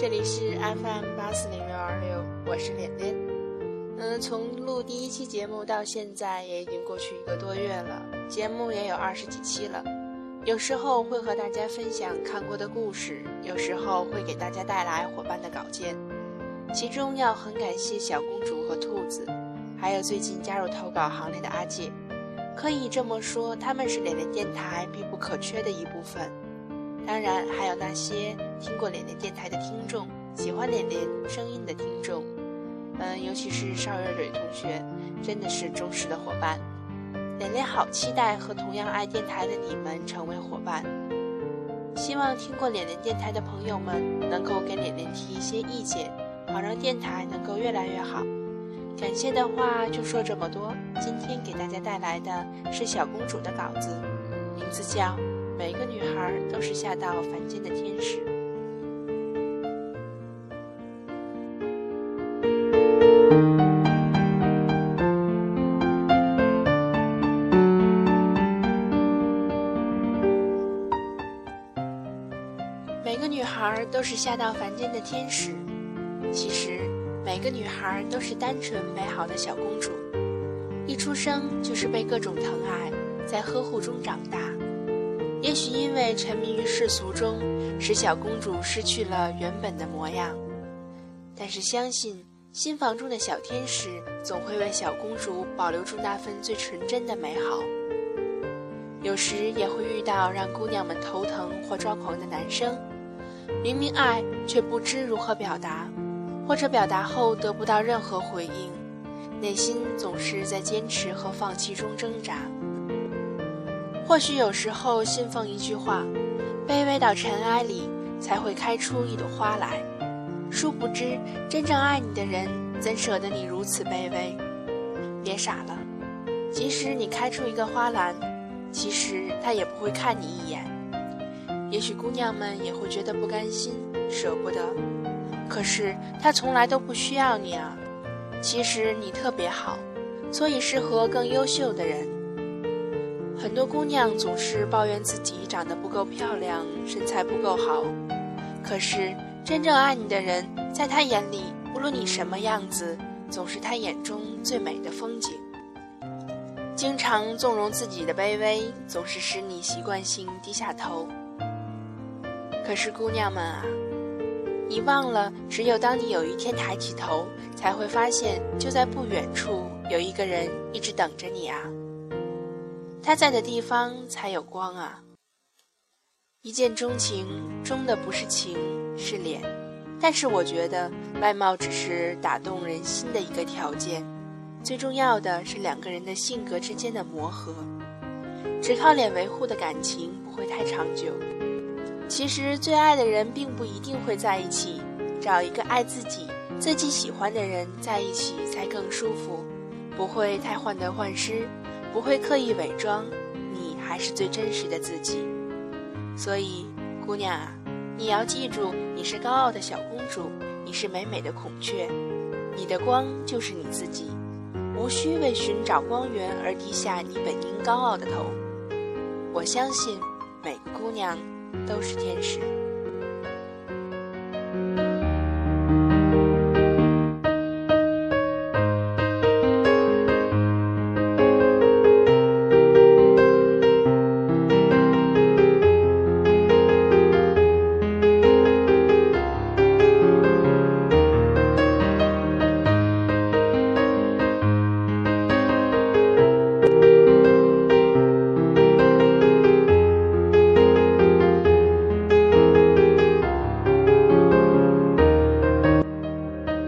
这里是 FM 八四零六二六，我是脸脸。嗯，从录第一期节目到现在也已经过去一个多月了，节目也有二十几期了。有时候会和大家分享看过的故事，有时候会给大家带来伙伴的稿件。其中要很感谢小公主和兔子，还有最近加入投稿行列的阿介。可以这么说，他们是脸脸电台必不可缺的一部分。当然，还有那些听过脸脸电台的听众，喜欢脸脸声音的听众，嗯，尤其是邵蕊蕊同学，真的是忠实的伙伴。脸脸好期待和同样爱电台的你们成为伙伴。希望听过脸脸电台的朋友们能够给脸脸提一些意见，好让电台能够越来越好。感谢的话就说这么多。今天给大家带来的是小公主的稿子，名字叫《每个女孩都是下到凡间的天使》。每个女孩都是下到凡间的天使，其实。每个女孩都是单纯美好的小公主，一出生就是被各种疼爱，在呵护中长大。也许因为沉迷于世俗中，使小公主失去了原本的模样。但是相信心房中的小天使总会为小公主保留住那份最纯真的美好。有时也会遇到让姑娘们头疼或抓狂的男生，明明爱却不知如何表达。或者表达后得不到任何回应，内心总是在坚持和放弃中挣扎。或许有时候信奉一句话：“卑微到尘埃里，才会开出一朵花来。”殊不知，真正爱你的人怎舍得你如此卑微？别傻了，即使你开出一个花篮，其实他也不会看你一眼。也许姑娘们也会觉得不甘心，舍不得。可是他从来都不需要你啊！其实你特别好，所以适合更优秀的人。很多姑娘总是抱怨自己长得不够漂亮，身材不够好。可是真正爱你的人，在他眼里，无论你什么样子，总是他眼中最美的风景。经常纵容自己的卑微，总是使你习惯性低下头。可是姑娘们啊！你忘了，只有当你有一天抬起头，才会发现，就在不远处有一个人一直等着你啊。他在的地方才有光啊。一见钟情，钟的不是情，是脸。但是我觉得，外貌只是打动人心的一个条件，最重要的是两个人的性格之间的磨合。只靠脸维护的感情不会太长久。其实最爱的人并不一定会在一起，找一个爱自己、自己喜欢的人在一起才更舒服，不会太患得患失，不会刻意伪装，你还是最真实的自己。所以，姑娘啊，你要记住，你是高傲的小公主，你是美美的孔雀，你的光就是你自己，无需为寻找光源而低下你本应高傲的头。我相信，每个姑娘。都是天使。